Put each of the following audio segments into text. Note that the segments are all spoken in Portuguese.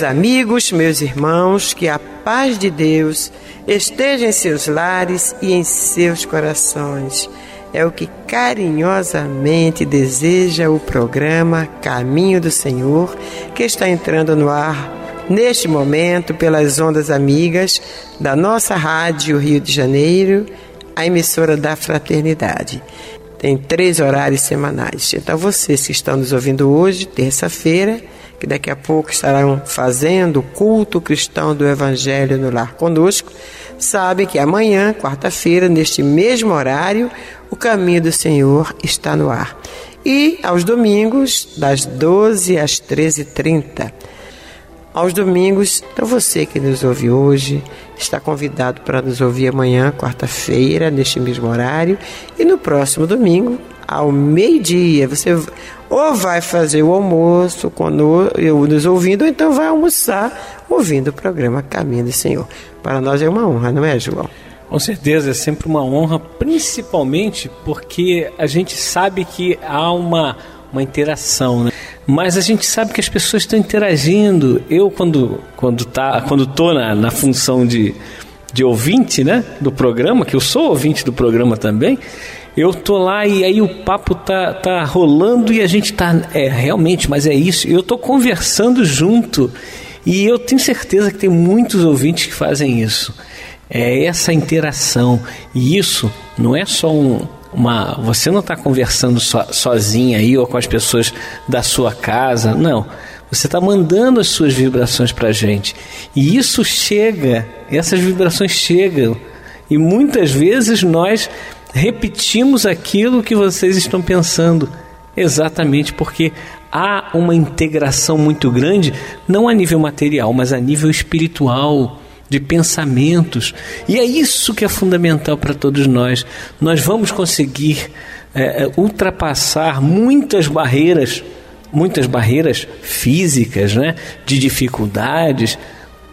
Meus amigos, meus irmãos, que a paz de Deus esteja em seus lares e em seus corações. É o que carinhosamente deseja o programa Caminho do Senhor, que está entrando no ar neste momento pelas ondas amigas da nossa rádio Rio de Janeiro, a emissora da Fraternidade. Tem três horários semanais. Então, vocês que estão nos ouvindo hoje, terça-feira, que daqui a pouco estarão fazendo o culto cristão do Evangelho no lar conosco, sabem que amanhã, quarta-feira, neste mesmo horário, o caminho do Senhor está no ar. E aos domingos, das 12 às 13h30. Aos domingos, então você que nos ouve hoje está convidado para nos ouvir amanhã, quarta-feira, neste mesmo horário, e no próximo domingo, ao meio-dia. Você ou vai fazer o almoço quando eu nos ouvindo, ou então vai almoçar ouvindo o programa Caminho do Senhor. Para nós é uma honra, não é, João? Com certeza, é sempre uma honra, principalmente porque a gente sabe que há uma, uma interação, né? Mas a gente sabe que as pessoas estão interagindo. Eu, quando, quando, tá, quando tô na, na função de, de ouvinte né, do programa, que eu sou ouvinte do programa também, eu tô lá e aí o papo tá, tá rolando e a gente tá. É, realmente, mas é isso. Eu tô conversando junto. E eu tenho certeza que tem muitos ouvintes que fazem isso. É essa interação. E isso não é só um, uma. Você não está conversando so, sozinha aí ou com as pessoas da sua casa. Não. Você está mandando as suas vibrações para a gente. E isso chega, essas vibrações chegam. E muitas vezes nós repetimos aquilo que vocês estão pensando, exatamente porque há uma integração muito grande, não a nível material, mas a nível espiritual, de pensamentos. E é isso que é fundamental para todos nós. Nós vamos conseguir é, ultrapassar muitas barreiras, muitas barreiras físicas, né, de dificuldades,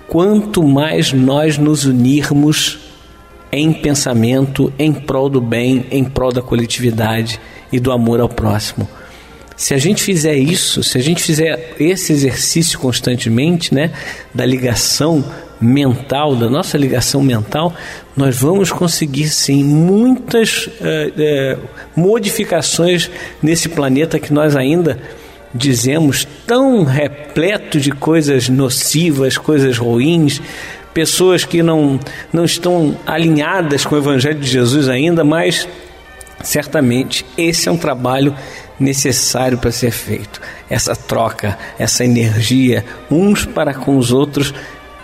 quanto mais nós nos unirmos em pensamento, em prol do bem, em prol da coletividade e do amor ao próximo. Se a gente fizer isso, se a gente fizer esse exercício constantemente, né, da ligação mental, da nossa ligação mental, nós vamos conseguir sim muitas eh, eh, modificações nesse planeta que nós ainda dizemos tão repleto de coisas nocivas, coisas ruins, pessoas que não, não estão alinhadas com o Evangelho de Jesus ainda, mas certamente esse é um trabalho necessário para ser feito. Essa troca, essa energia, uns para com os outros,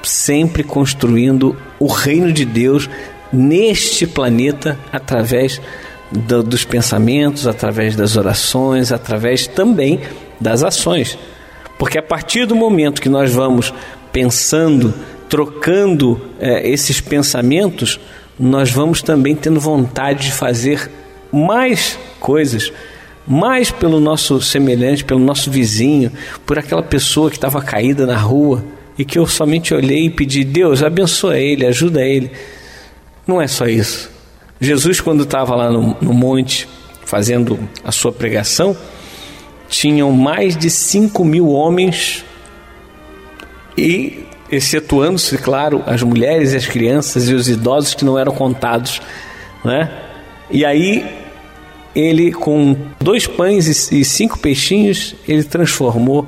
sempre construindo o reino de Deus neste planeta através do, dos pensamentos, através das orações, através também das ações. Porque a partir do momento que nós vamos pensando, trocando é, esses pensamentos, nós vamos também tendo vontade de fazer mais coisas, mais pelo nosso semelhante, pelo nosso vizinho, por aquela pessoa que estava caída na rua e que eu somente olhei e pedi: Deus, abençoa ele, ajuda ele. Não é só isso. Jesus, quando estava lá no, no monte fazendo a sua pregação, tinham mais de 5 mil homens e excetuando-se, claro, as mulheres e as crianças e os idosos que não eram contados, né? E aí ele com dois pães e cinco peixinhos ele transformou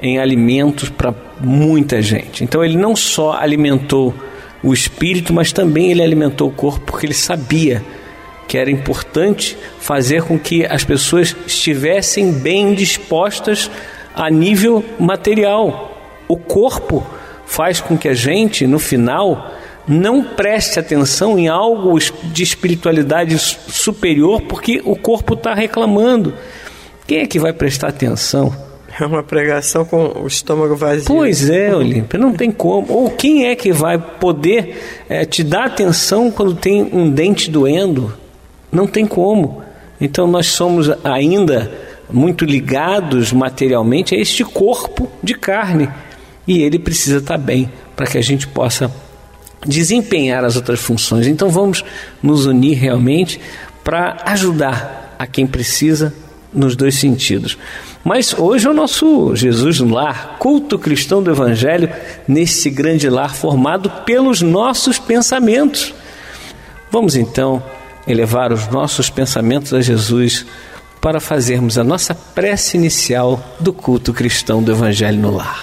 em alimentos para muita gente. Então ele não só alimentou o espírito, mas também ele alimentou o corpo porque ele sabia que era importante fazer com que as pessoas estivessem bem dispostas a nível material. O corpo faz com que a gente, no final, não preste atenção em algo de espiritualidade superior porque o corpo está reclamando. Quem é que vai prestar atenção? É uma pregação com o estômago vazio. Pois é, Olímpia, não tem como. Ou quem é que vai poder é, te dar atenção quando tem um dente doendo? Não tem como. Então nós somos ainda muito ligados materialmente a este corpo de carne e ele precisa estar bem para que a gente possa desempenhar as outras funções. Então vamos nos unir realmente para ajudar a quem precisa nos dois sentidos. Mas hoje é o nosso Jesus no lar, culto cristão do Evangelho, nesse grande lar formado pelos nossos pensamentos. Vamos então elevar os nossos pensamentos a Jesus para fazermos a nossa prece inicial do culto cristão do Evangelho no lar.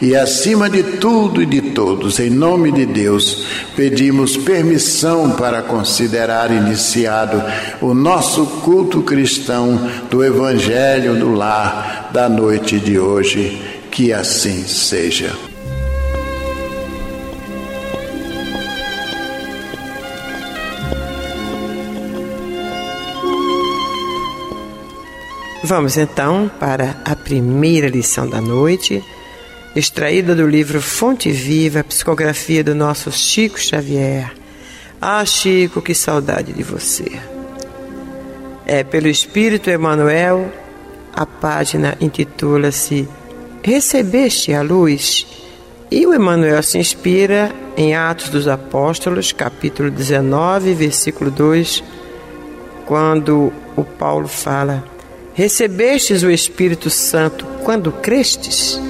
E acima de tudo e de todos, em nome de Deus, pedimos permissão para considerar iniciado o nosso culto cristão do Evangelho do Lar da noite de hoje. Que assim seja. Vamos então para a primeira lição da noite, extraída do livro Fonte Viva, psicografia do nosso Chico Xavier. Ah, Chico, que saudade de você. É pelo Espírito Emmanuel, a página intitula-se Recebeste a luz? E o Emmanuel se inspira em Atos dos Apóstolos, capítulo 19, versículo 2, quando o Paulo fala Recebestes o Espírito Santo quando crestes?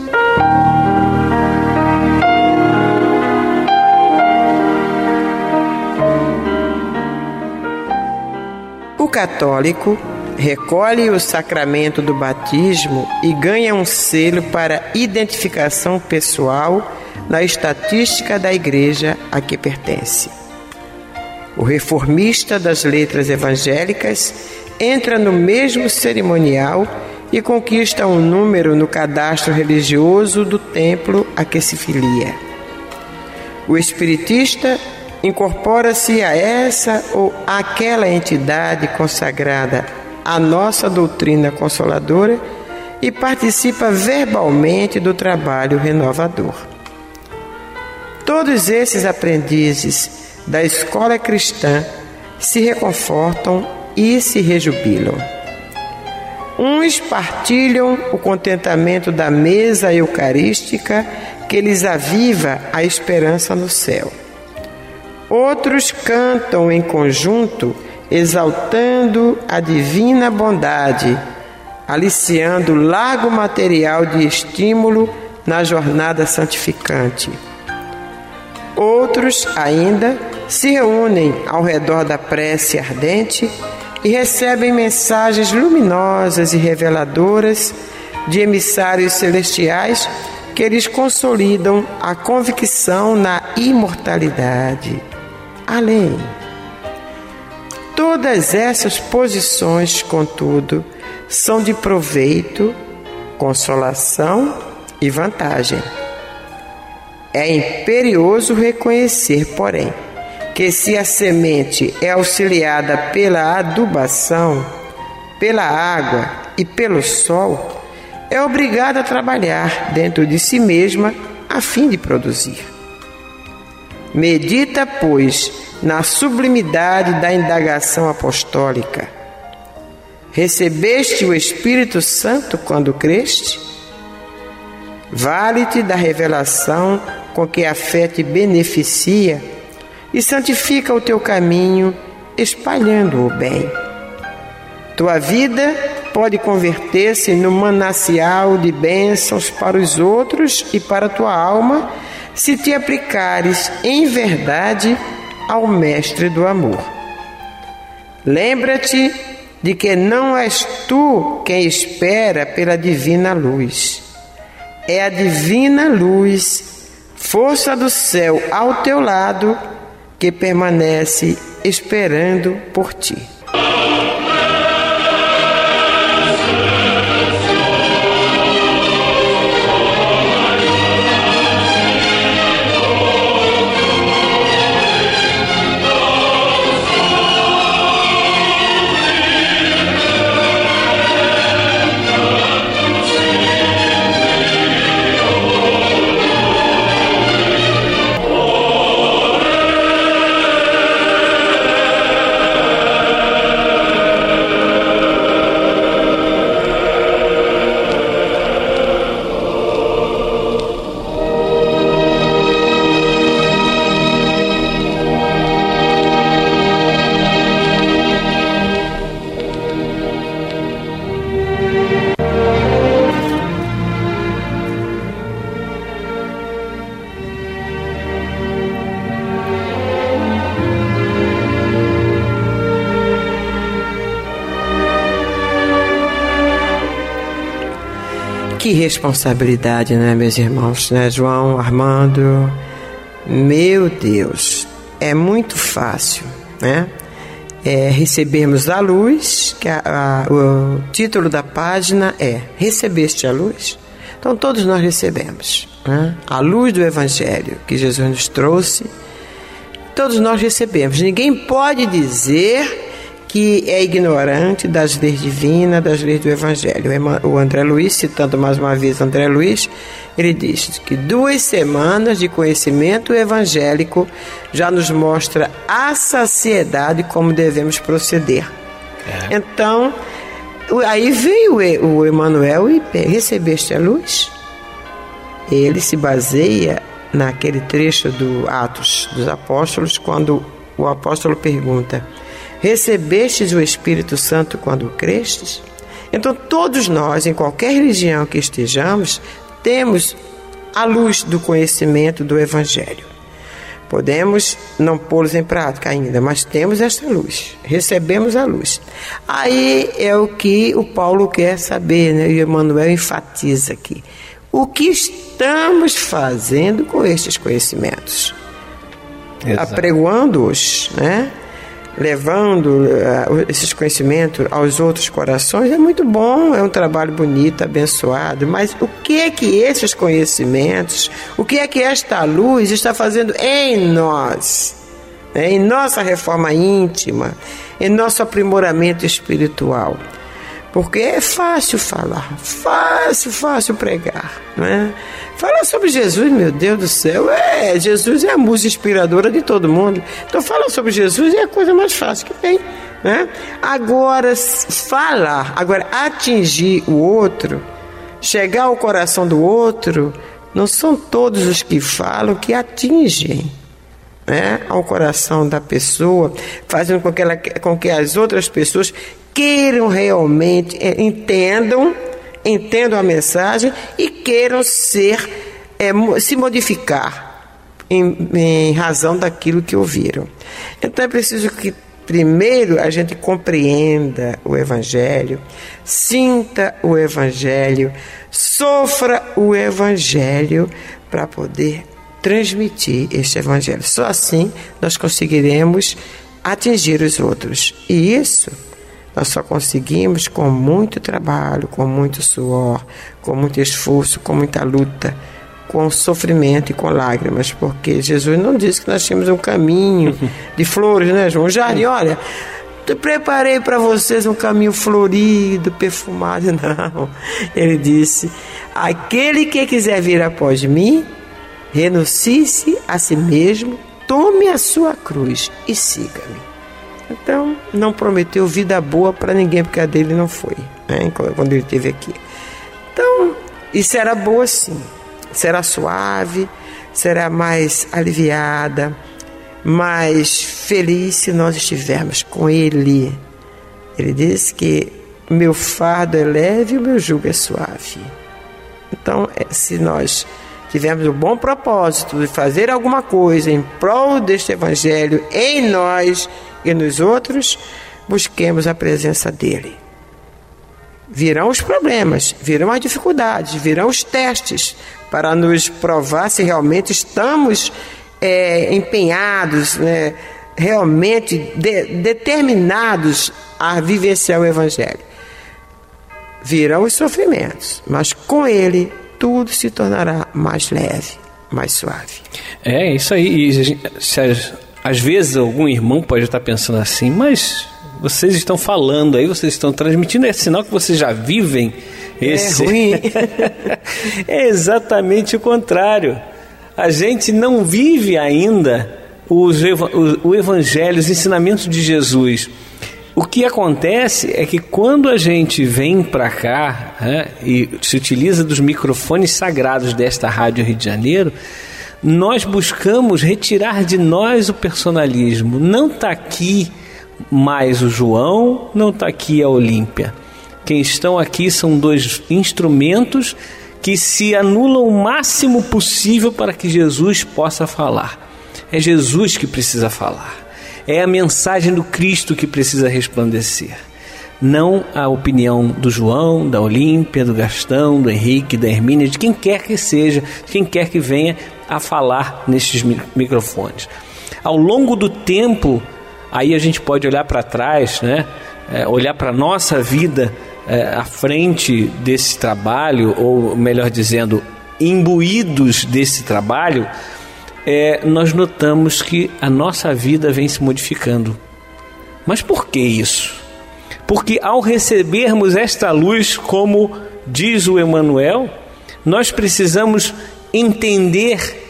O católico recolhe o sacramento do batismo e ganha um selo para identificação pessoal na estatística da igreja a que pertence. O reformista das letras evangélicas entra no mesmo cerimonial e conquista um número no cadastro religioso do templo a que se filia. O espiritista incorpora-se a essa ou aquela entidade consagrada à nossa doutrina consoladora e participa verbalmente do trabalho renovador. Todos esses aprendizes da escola cristã se reconfortam e se rejubilam. Uns partilham o contentamento da mesa eucarística que lhes aviva a esperança no céu. Outros cantam em conjunto, exaltando a divina bondade, aliciando largo material de estímulo na jornada santificante. Outros ainda se reúnem ao redor da prece ardente e recebem mensagens luminosas e reveladoras de emissários celestiais que lhes consolidam a convicção na imortalidade. Além, todas essas posições, contudo, são de proveito, consolação e vantagem. É imperioso reconhecer, porém, que se a semente é auxiliada pela adubação, pela água e pelo sol, é obrigada a trabalhar dentro de si mesma a fim de produzir. Medita, pois, na sublimidade da indagação apostólica. Recebeste o Espírito Santo quando creste? Vale-te da revelação com que a fé te beneficia e santifica o teu caminho, espalhando o bem. Tua vida pode converter-se no manancial de bênçãos para os outros e para tua alma, se te aplicares em verdade ao Mestre do amor. Lembra-te de que não és tu quem espera pela divina luz. É a divina luz, força do céu ao teu lado, que permanece esperando por ti. Responsabilidade, né, meus irmãos, né, João, Armando? Meu Deus, é muito fácil, né? É, recebermos a luz, que a, a, o título da página é Recebeste a luz? Então todos nós recebemos né? a luz do Evangelho que Jesus nos trouxe, todos nós recebemos. Ninguém pode dizer que é ignorante das leis divinas, das leis do Evangelho. O André Luiz, citando mais uma vez André Luiz, ele diz que duas semanas de conhecimento evangélico já nos mostra a saciedade como devemos proceder. É. Então, aí veio o Emmanuel e recebeste a luz. Ele se baseia naquele trecho do Atos dos Apóstolos, quando o apóstolo pergunta: Recebestes o Espírito Santo quando crestes? Então, todos nós, em qualquer religião que estejamos, temos a luz do conhecimento do Evangelho. Podemos não pô-los em prática ainda, mas temos esta luz, recebemos a luz. Aí é o que o Paulo quer saber, né? e o Emmanuel enfatiza aqui. O que estamos fazendo com estes conhecimentos? Apregoando-os, né? Levando uh, esses conhecimentos aos outros corações é muito bom, é um trabalho bonito, abençoado, mas o que é que esses conhecimentos, o que é que esta luz está fazendo em nós, né? em nossa reforma íntima, em nosso aprimoramento espiritual? Porque é fácil falar, fácil, fácil pregar, né? Fala sobre Jesus, meu Deus do céu. É, Jesus é a musa inspiradora de todo mundo. Então fala sobre Jesus é a coisa mais fácil que tem. Né? Agora, falar, agora atingir o outro, chegar ao coração do outro, não são todos os que falam que atingem. Né, ao coração da pessoa, fazendo com que, ela, com que as outras pessoas queiram realmente, eh, entendam entendam a mensagem e queiram ser, é, se modificar em, em razão daquilo que ouviram. Então é preciso que primeiro a gente compreenda o Evangelho, sinta o Evangelho, sofra o Evangelho para poder transmitir este Evangelho. Só assim nós conseguiremos atingir os outros. E isso nós só conseguimos com muito trabalho, com muito suor, com muito esforço, com muita luta, com sofrimento e com lágrimas, porque Jesus não disse que nós tínhamos um caminho de flores, né, João? Jardim, olha, preparei para vocês um caminho florido, perfumado. Não. Ele disse: aquele que quiser vir após mim, renuncie-se a si mesmo, tome a sua cruz e siga-me. Então, não prometeu vida boa para ninguém, porque a dele não foi, né, quando ele esteve aqui. Então, e será boa sim, será suave, será mais aliviada, mais feliz se nós estivermos com Ele. Ele diz que meu fardo é leve e o meu jugo é suave. Então, é, se nós tivermos o bom propósito de fazer alguma coisa em prol deste Evangelho em nós, e nos outros, busquemos a presença dele. Virão os problemas, virão as dificuldades, virão os testes para nos provar se realmente estamos é, empenhados, né, realmente de, determinados a vivenciar o Evangelho. Virão os sofrimentos, mas com ele tudo se tornará mais leve, mais suave. É isso aí. E às vezes algum irmão pode estar pensando assim, mas vocês estão falando aí, vocês estão transmitindo, é sinal que vocês já vivem esse. É ruim. é exatamente o contrário. A gente não vive ainda os, o evangelho, os ensinamentos de Jesus. O que acontece é que quando a gente vem para cá né, e se utiliza dos microfones sagrados desta Rádio Rio de Janeiro, nós buscamos retirar de nós o personalismo. Não está aqui mais o João, não está aqui a Olímpia. Quem estão aqui são dois instrumentos que se anulam o máximo possível para que Jesus possa falar. É Jesus que precisa falar. É a mensagem do Cristo que precisa resplandecer. não a opinião do João, da Olímpia, do Gastão, do Henrique, da Hermínia, de quem quer que seja, quem quer que venha a falar nestes microfones. Ao longo do tempo, aí a gente pode olhar para trás, né? É, olhar para a nossa vida é, à frente desse trabalho, ou melhor dizendo, imbuídos desse trabalho, é, nós notamos que a nossa vida vem se modificando. Mas por que isso? Porque ao recebermos esta luz, como diz o Emmanuel, nós precisamos entender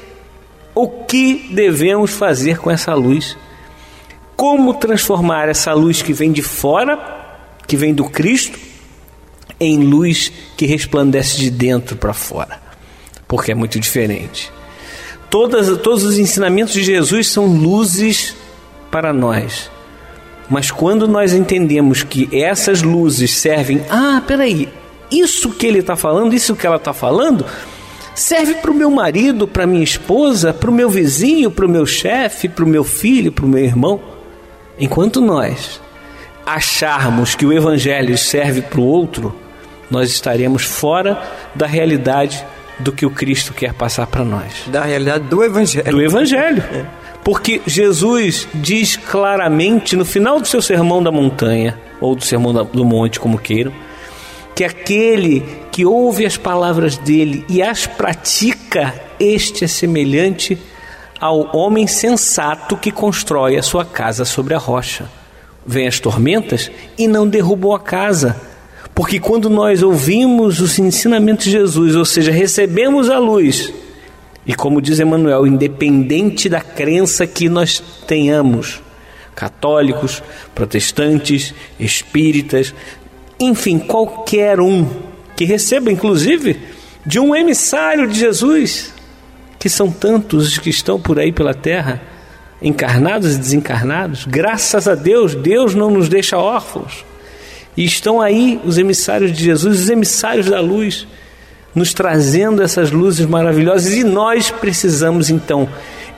o que devemos fazer com essa luz. Como transformar essa luz que vem de fora, que vem do Cristo, em luz que resplandece de dentro para fora. Porque é muito diferente. Todas, todos os ensinamentos de Jesus são luzes para nós. Mas quando nós entendemos que essas luzes servem, ah, peraí, isso que ele está falando, isso que ela está falando, serve para o meu marido, para minha esposa, para o meu vizinho, para o meu chefe, para o meu filho, para o meu irmão. Enquanto nós acharmos que o evangelho serve para o outro, nós estaremos fora da realidade do que o Cristo quer passar para nós. Da realidade do evangelho. Do evangelho. É. Porque Jesus diz claramente no final do seu sermão da montanha, ou do sermão do monte, como queiram, que aquele que ouve as palavras dele e as pratica, este é semelhante ao homem sensato que constrói a sua casa sobre a rocha. Vêm as tormentas e não derrubou a casa, porque quando nós ouvimos os ensinamentos de Jesus, ou seja, recebemos a luz, e como diz Emmanuel, independente da crença que nós tenhamos, católicos, protestantes, espíritas, enfim, qualquer um que receba, inclusive, de um emissário de Jesus, que são tantos os que estão por aí pela terra, encarnados e desencarnados, graças a Deus, Deus não nos deixa órfãos. E estão aí os emissários de Jesus, os emissários da luz, nos trazendo essas luzes maravilhosas e nós precisamos então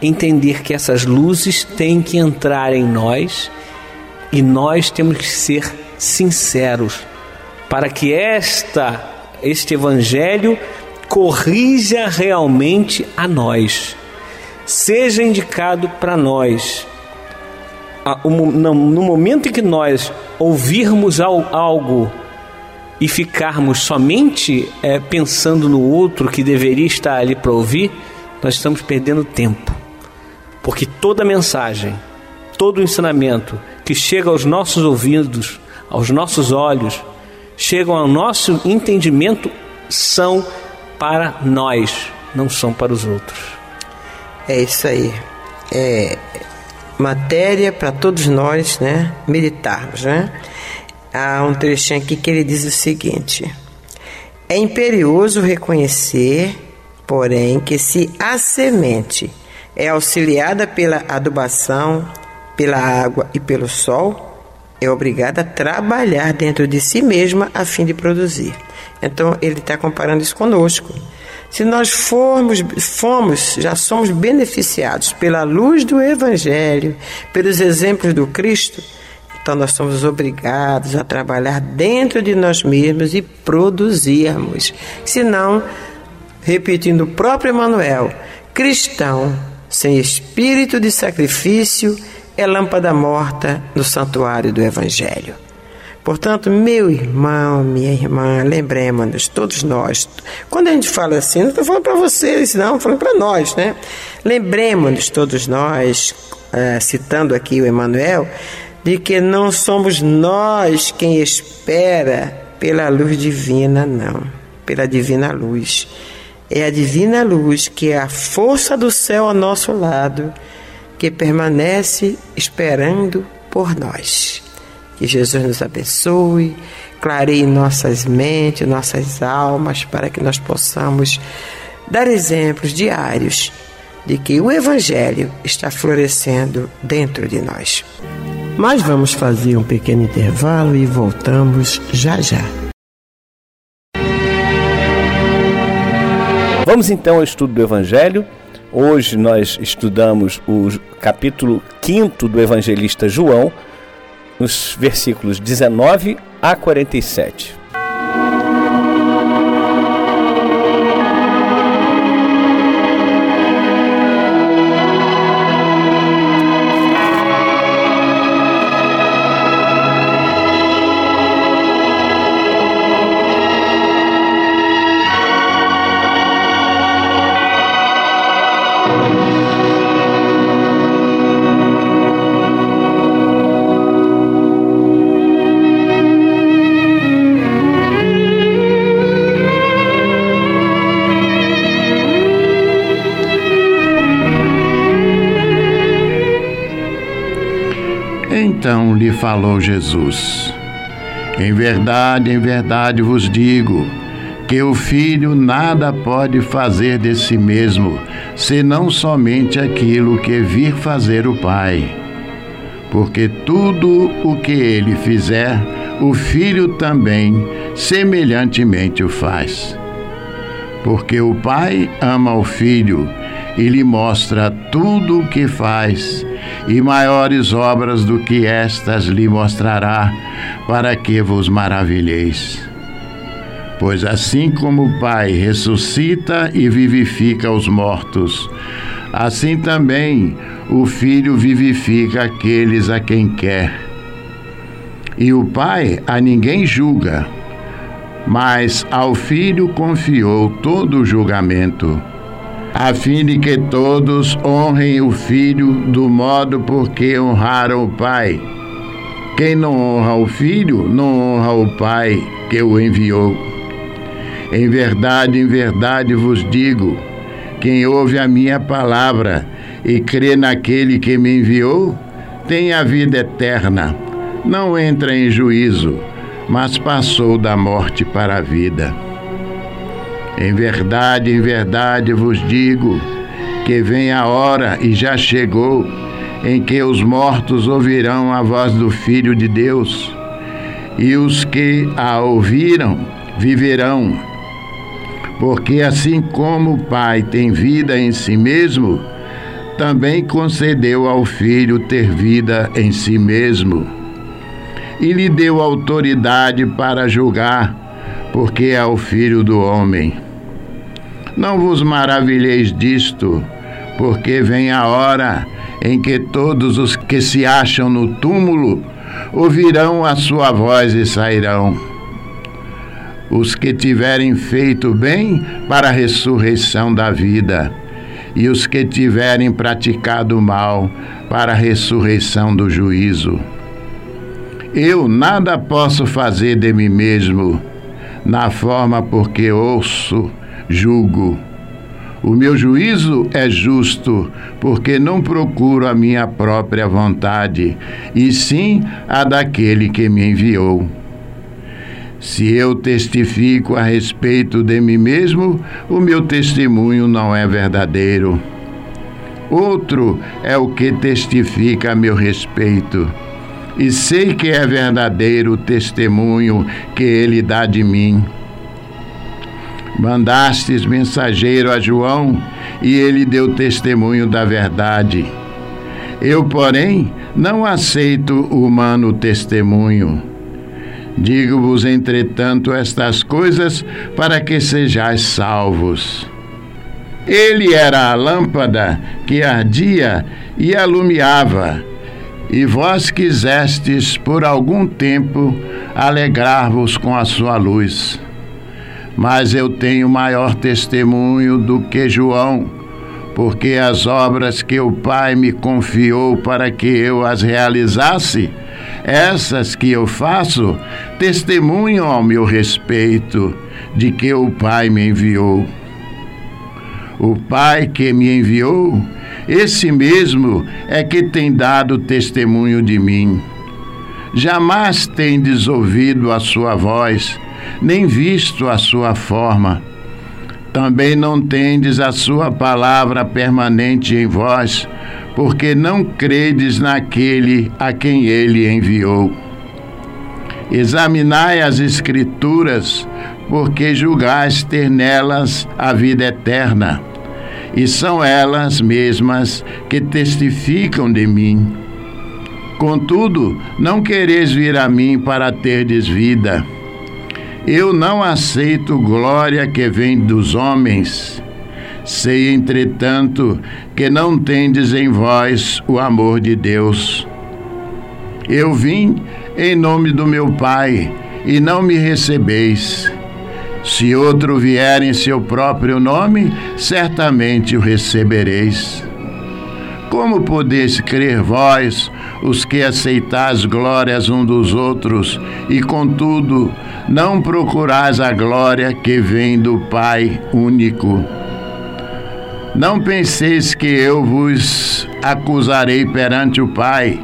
entender que essas luzes têm que entrar em nós e nós temos que ser sinceros para que esta este evangelho corrija realmente a nós. Seja indicado para nós no momento em que nós ouvirmos algo e ficarmos somente é, pensando no outro que deveria estar ali para ouvir, nós estamos perdendo tempo. Porque toda mensagem, todo ensinamento que chega aos nossos ouvidos, aos nossos olhos, chegam ao nosso entendimento, são para nós, não são para os outros. É isso aí. É, matéria para todos nós, né, meditarmos, né? Há um trechinho aqui que ele diz o seguinte: É imperioso reconhecer, porém, que se a semente é auxiliada pela adubação, pela água e pelo sol, é obrigada a trabalhar dentro de si mesma a fim de produzir. Então ele está comparando isso conosco. Se nós formos, fomos, já somos beneficiados pela luz do Evangelho, pelos exemplos do Cristo, então nós somos obrigados a trabalhar dentro de nós mesmos e produzirmos. Senão, repetindo o próprio Emmanuel, cristão sem espírito de sacrifício é lâmpada morta no santuário do Evangelho. Portanto, meu irmão, minha irmã, lembremos-nos, todos nós. Quando a gente fala assim, não estou falando para vocês, não, estou falando para nós, né? Lembremos-nos, todos nós, é, citando aqui o Emmanuel, de que não somos nós quem espera pela luz divina, não, pela divina luz. É a divina luz que é a força do céu ao nosso lado, que permanece esperando por nós. Que Jesus nos abençoe, clareie nossas mentes, nossas almas, para que nós possamos dar exemplos diários de que o Evangelho está florescendo dentro de nós. Mas vamos fazer um pequeno intervalo e voltamos já já. Vamos então ao estudo do Evangelho. Hoje nós estudamos o capítulo 5 do evangelista João, nos versículos 19 a 47. Falou Jesus: Em verdade, em verdade vos digo, que o filho nada pode fazer de si mesmo, senão somente aquilo que vir fazer o Pai. Porque tudo o que ele fizer, o filho também semelhantemente o faz. Porque o Pai ama o filho e lhe mostra tudo o que faz e maiores obras do que estas lhe mostrará, para que vos maravilheis. Pois assim como o Pai ressuscita e vivifica os mortos, assim também o Filho vivifica aqueles a quem quer. E o Pai a ninguém julga, mas ao Filho confiou todo o julgamento a fim de que todos honrem o Filho do modo por que honraram o Pai. Quem não honra o Filho, não honra o Pai que o enviou. Em verdade, em verdade vos digo: quem ouve a minha palavra e crê naquele que me enviou, tem a vida eterna. Não entra em juízo, mas passou da morte para a vida. Em verdade, em verdade vos digo que vem a hora e já chegou em que os mortos ouvirão a voz do Filho de Deus, e os que a ouviram viverão. Porque assim como o Pai tem vida em si mesmo, também concedeu ao Filho ter vida em si mesmo. E lhe deu autoridade para julgar, porque é o Filho do Homem. Não vos maravilheis disto, porque vem a hora em que todos os que se acham no túmulo ouvirão a sua voz e sairão. Os que tiverem feito bem para a ressurreição da vida, e os que tiverem praticado mal para a ressurreição do juízo. Eu nada posso fazer de mim mesmo, na forma porque ouço julgo. O meu juízo é justo, porque não procuro a minha própria vontade, e sim a daquele que me enviou. Se eu testifico a respeito de mim mesmo, o meu testemunho não é verdadeiro. Outro é o que testifica a meu respeito. E sei que é verdadeiro o testemunho que ele dá de mim Mandastes mensageiro a João e ele deu testemunho da verdade. Eu, porém, não aceito humano testemunho. Digo-vos, entretanto, estas coisas para que sejais salvos. Ele era a lâmpada que ardia e alumiava, e vós quisestes por algum tempo alegrar-vos com a sua luz mas eu tenho maior testemunho do que João, porque as obras que o Pai me confiou para que eu as realizasse, essas que eu faço, testemunham ao meu respeito de que o Pai me enviou. O Pai que me enviou, esse mesmo é que tem dado testemunho de mim. Jamais tendes ouvido a sua voz nem visto a sua forma. Também não tendes a sua palavra permanente em vós, porque não credes naquele a quem ele enviou. Examinai as Escrituras, porque julgais ter nelas a vida eterna, e são elas mesmas que testificam de mim. Contudo, não quereis vir a mim para terdes vida. Eu não aceito glória que vem dos homens. Sei, entretanto, que não tendes em vós o amor de Deus. Eu vim em nome do meu Pai e não me recebeis. Se outro vier em seu próprio nome, certamente o recebereis. Como podeis crer vós, os que aceitais glórias um dos outros, e contudo não procurais a glória que vem do Pai único? Não penseis que eu vos acusarei perante o Pai.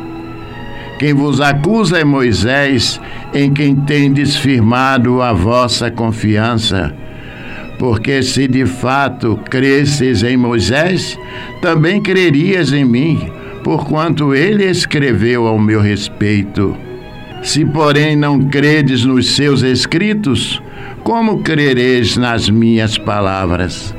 Quem vos acusa é Moisés, em quem tendes firmado a vossa confiança. Porque se de fato cresces em Moisés, também crerias em mim, porquanto ele escreveu ao meu respeito. Se, porém, não credes nos seus escritos, como crereis nas minhas palavras?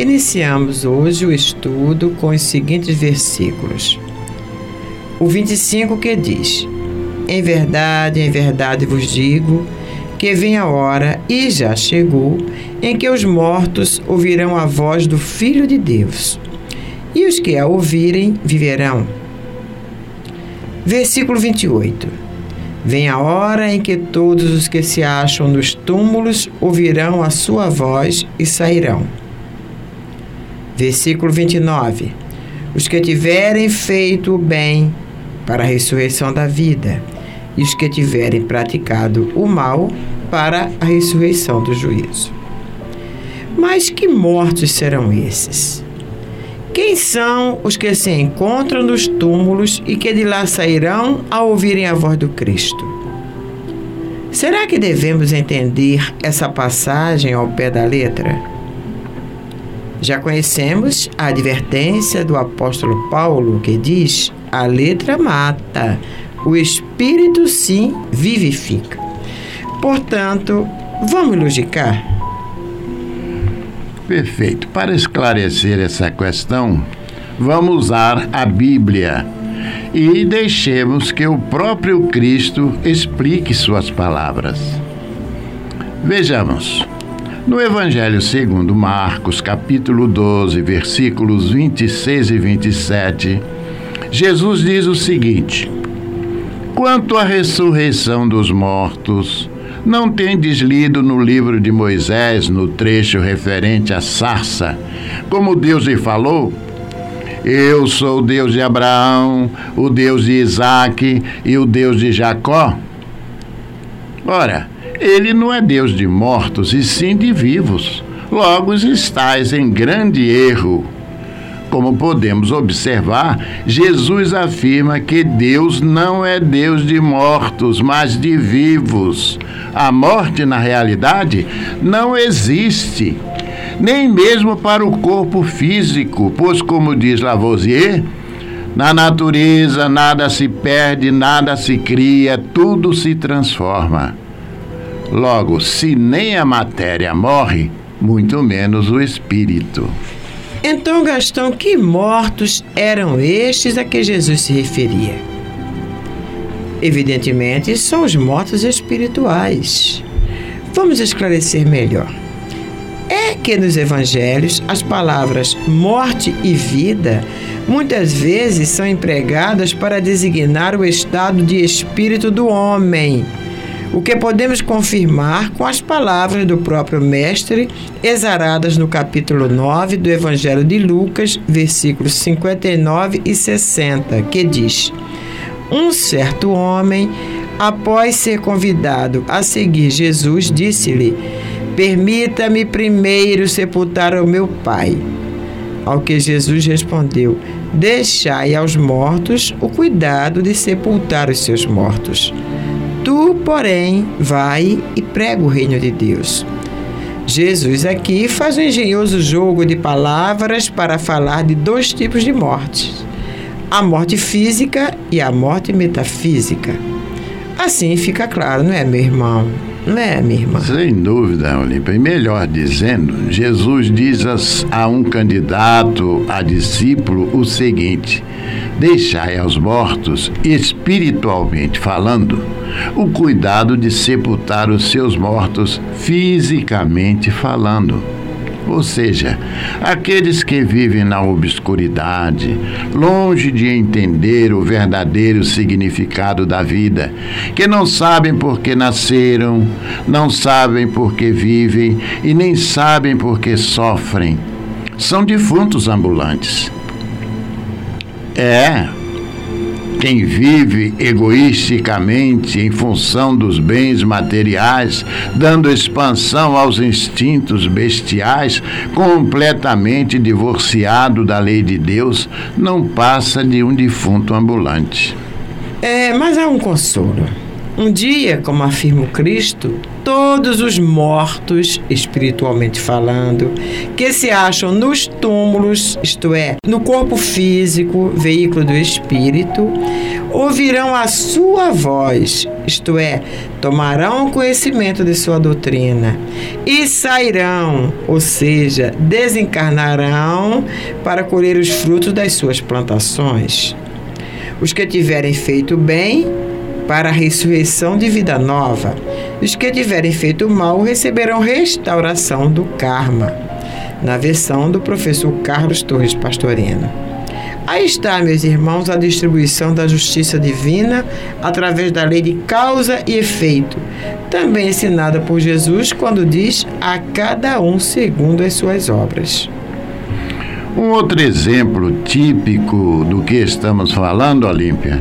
Iniciamos hoje o estudo com os seguintes versículos. O 25 que diz: Em verdade, em verdade vos digo que vem a hora, e já chegou, em que os mortos ouvirão a voz do Filho de Deus, e os que a ouvirem viverão. Versículo 28. Vem a hora em que todos os que se acham nos túmulos ouvirão a sua voz e sairão. Versículo 29. Os que tiverem feito o bem para a ressurreição da vida, e os que tiverem praticado o mal para a ressurreição do juízo. Mas que mortos serão esses? Quem são os que se encontram nos túmulos e que de lá sairão ao ouvirem a voz do Cristo? Será que devemos entender essa passagem ao pé da letra? Já conhecemos a advertência do apóstolo Paulo que diz: a letra mata, o espírito sim vivifica. Portanto, vamos logicar? Perfeito. Para esclarecer essa questão, vamos usar a Bíblia e deixemos que o próprio Cristo explique suas palavras. Vejamos. No Evangelho segundo Marcos, capítulo 12, versículos 26 e 27, Jesus diz o seguinte: Quanto à ressurreição dos mortos, não tendes lido no livro de Moisés, no trecho referente à sarça, como Deus lhe falou? Eu sou o Deus de Abraão, o Deus de Isaac e o Deus de Jacó? Ora, ele não é Deus de mortos, e sim de vivos. Logo estáis em grande erro. Como podemos observar, Jesus afirma que Deus não é Deus de mortos, mas de vivos. A morte, na realidade, não existe, nem mesmo para o corpo físico, pois, como diz Lavoisier, na natureza nada se perde, nada se cria, tudo se transforma. Logo, se nem a matéria morre, muito menos o espírito. Então, Gastão, que mortos eram estes a que Jesus se referia? Evidentemente, são os mortos espirituais. Vamos esclarecer melhor. É que nos evangelhos as palavras morte e vida muitas vezes são empregadas para designar o estado de espírito do homem, o que podemos confirmar com as palavras do próprio Mestre, exaradas no capítulo 9 do Evangelho de Lucas, versículos 59 e 60, que diz: Um certo homem, após ser convidado a seguir Jesus, disse-lhe: Permita-me primeiro sepultar o meu pai. Ao que Jesus respondeu: Deixai aos mortos o cuidado de sepultar os seus mortos. Tu, porém, vai e prega o reino de Deus. Jesus aqui faz um engenhoso jogo de palavras para falar de dois tipos de mortes: a morte física e a morte metafísica. Assim fica claro, não é, meu irmão? Não é, minha irmã? Sem dúvida, Olímpia. E melhor dizendo, Jesus diz a um candidato a discípulo o seguinte: Deixai aos mortos, espiritualmente falando, o cuidado de sepultar os seus mortos, fisicamente falando ou seja, aqueles que vivem na obscuridade, longe de entender o verdadeiro significado da vida, que não sabem por que nasceram, não sabem por que vivem e nem sabem por que sofrem, são defuntos ambulantes. É, quem vive egoisticamente em função dos bens materiais, dando expansão aos instintos bestiais, completamente divorciado da lei de Deus, não passa de um defunto ambulante. É, mas há um consolo. Um dia, como afirma o Cristo, todos os mortos, espiritualmente falando, que se acham nos túmulos, isto é, no corpo físico, veículo do espírito, ouvirão a sua voz, isto é, tomarão conhecimento de sua doutrina e sairão, ou seja, desencarnarão para colher os frutos das suas plantações. Os que tiverem feito bem, para a ressurreição de vida nova. Os que tiverem feito mal receberão restauração do karma, na versão do professor Carlos Torres Pastorino. Aí está, meus irmãos, a distribuição da justiça divina através da lei de causa e efeito, também ensinada por Jesus quando diz a cada um segundo as suas obras. Um outro exemplo típico do que estamos falando, Olímpia,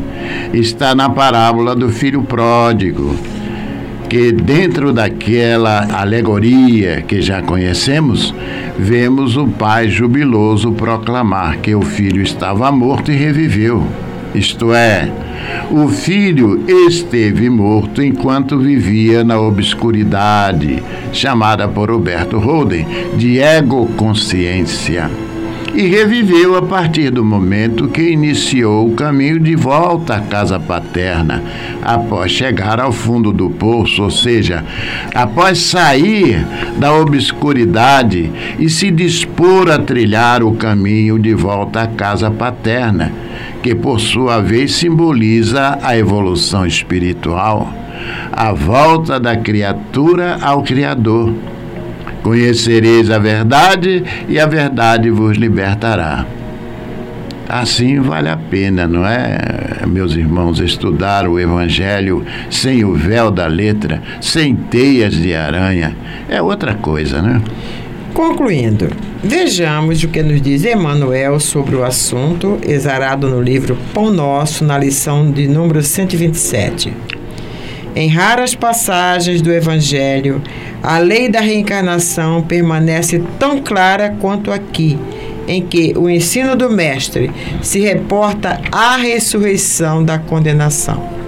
está na parábola do filho pródigo, que dentro daquela alegoria que já conhecemos, vemos o pai jubiloso proclamar que o filho estava morto e reviveu. Isto é, o filho esteve morto enquanto vivia na obscuridade, chamada por Roberto Holden de egoconsciência e reviveu a partir do momento que iniciou o caminho de volta à casa paterna, após chegar ao fundo do poço, ou seja, após sair da obscuridade e se dispor a trilhar o caminho de volta à casa paterna, que por sua vez simboliza a evolução espiritual, a volta da criatura ao Criador Conhecereis a verdade e a verdade vos libertará. Assim vale a pena, não é, meus irmãos, estudar o Evangelho sem o véu da letra, sem teias de aranha. É outra coisa, né? Concluindo, vejamos o que nos diz Emmanuel sobre o assunto, exarado no livro Pão Nosso, na lição de número 127. Em raras passagens do Evangelho, a lei da reencarnação permanece tão clara quanto aqui, em que o ensino do Mestre se reporta à ressurreição da condenação.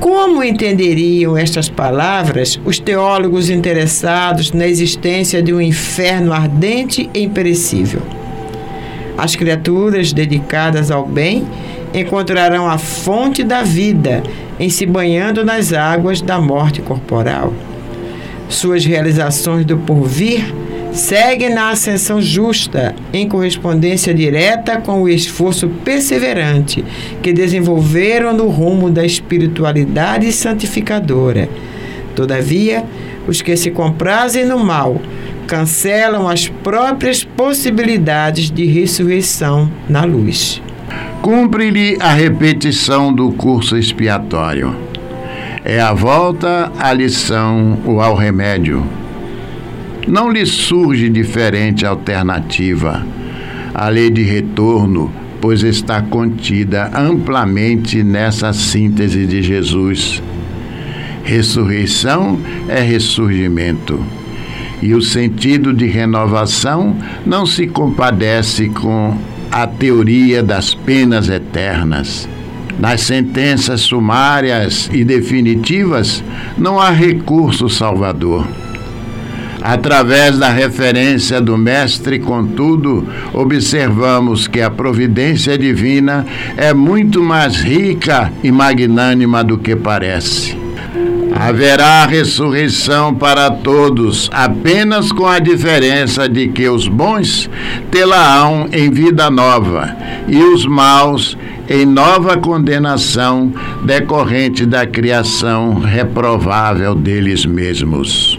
Como entenderiam estas palavras os teólogos interessados na existência de um inferno ardente e imperecível? As criaturas dedicadas ao bem encontrarão a fonte da vida em se banhando nas águas da morte corporal. Suas realizações do porvir seguem na ascensão justa, em correspondência direta com o esforço perseverante que desenvolveram no rumo da espiritualidade santificadora. Todavia, os que se comprazem no mal cancelam as próprias possibilidades de ressurreição na luz. Cumpre-lhe a repetição do curso expiatório É a volta à lição ou ao remédio. Não lhe surge diferente alternativa. A lei de retorno, pois está contida amplamente nessa síntese de Jesus. Ressurreição é ressurgimento. E o sentido de renovação não se compadece com a teoria das penas eternas. Nas sentenças sumárias e definitivas, não há recurso salvador. Através da referência do Mestre, contudo, observamos que a providência divina é muito mais rica e magnânima do que parece. Haverá ressurreição para todos, apenas com a diferença de que os bons tê-la-ão em vida nova e os maus em nova condenação decorrente da criação reprovável deles mesmos.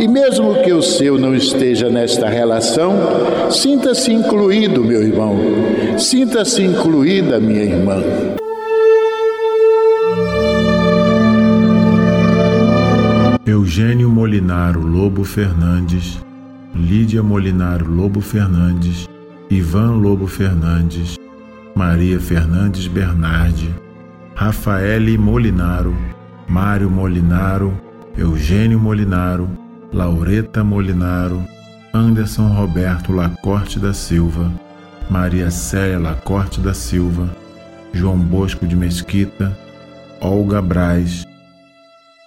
e, mesmo que o seu não esteja nesta relação, sinta-se incluído, meu irmão, sinta-se incluída, minha irmã. Eugênio Molinaro Lobo Fernandes, Lídia Molinaro Lobo Fernandes, Ivan Lobo Fernandes, Maria Fernandes Bernardi, Rafaele Molinaro, Mário Molinaro, Eugênio Molinaro, Laureta Molinaro, Anderson Roberto Lacorte da Silva, Maria Célia Lacorte da Silva, João Bosco de Mesquita, Olga Braz,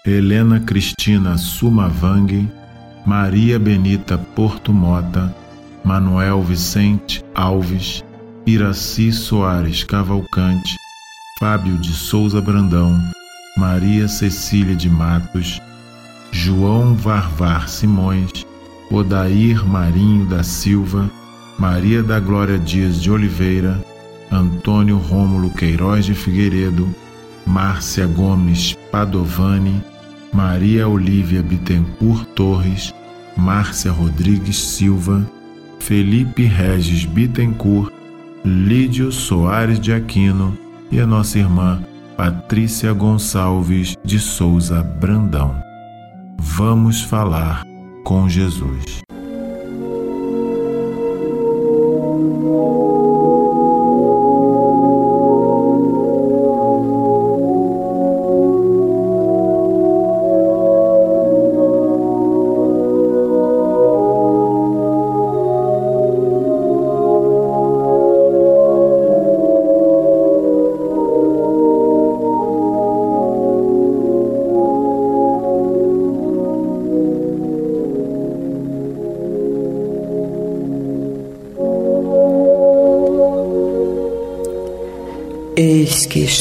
Helena Cristina Sumavang, Maria Benita Porto Mota, Manuel Vicente Alves, Iraci Soares Cavalcante, Fábio de Souza Brandão, Maria Cecília de Matos, João Varvar Simões, Odair Marinho da Silva, Maria da Glória Dias de Oliveira, Antônio Rômulo Queiroz de Figueiredo, Márcia Gomes Padovani, Maria Olívia Bittencourt Torres, Márcia Rodrigues Silva, Felipe Regis Bittencourt, Lídio Soares de Aquino e a nossa irmã Patrícia Gonçalves de Souza Brandão. Vamos falar com Jesus.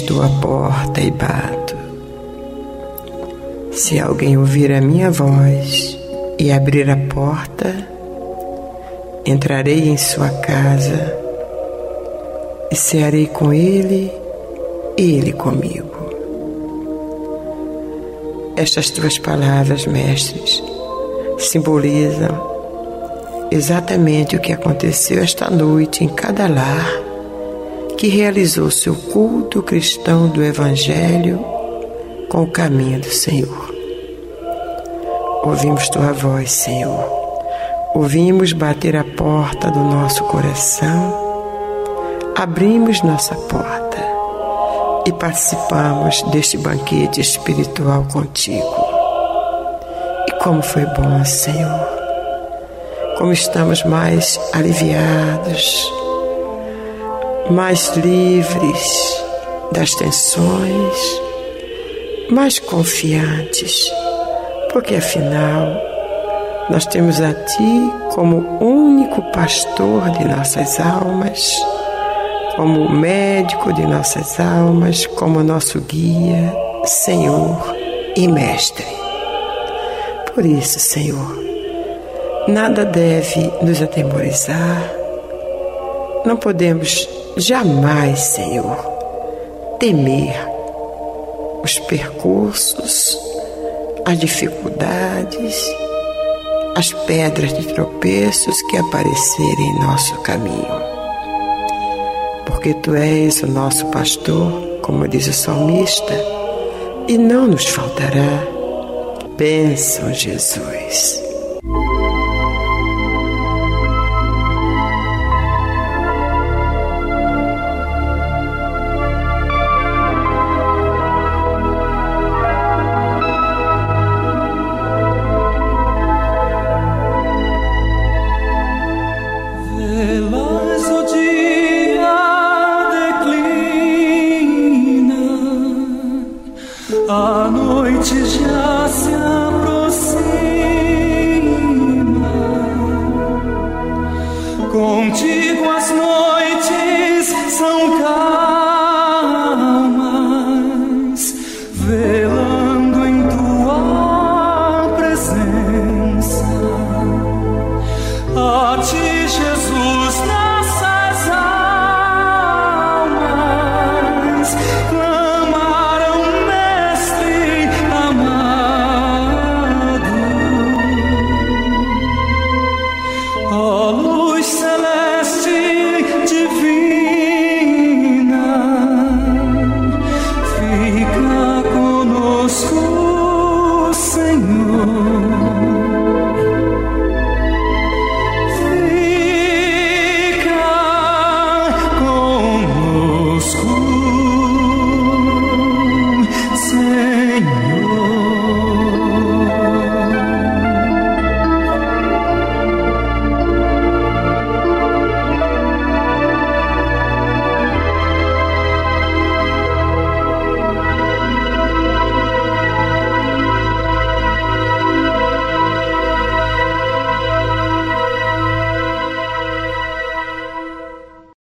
Estou à porta e bato. Se alguém ouvir a minha voz e abrir a porta, entrarei em sua casa e cearei com ele e ele comigo. Estas tuas palavras, mestres, simbolizam exatamente o que aconteceu esta noite em cada lar que realizou seu culto cristão do Evangelho com o caminho do Senhor. Ouvimos tua voz, Senhor. Ouvimos bater a porta do nosso coração, abrimos nossa porta e participamos deste banquete espiritual contigo. E como foi bom, Senhor. Como estamos mais aliviados mais livres das tensões, mais confiantes, porque afinal nós temos a Ti como único pastor de nossas almas, como médico de nossas almas, como nosso guia, Senhor e Mestre. Por isso, Senhor, nada deve nos atemorizar, não podemos jamais, Senhor, temer os percursos, as dificuldades, as pedras de tropeços que aparecerem em nosso caminho. Porque Tu és o nosso pastor, como diz o salmista, e não nos faltará. Bênção, Jesus.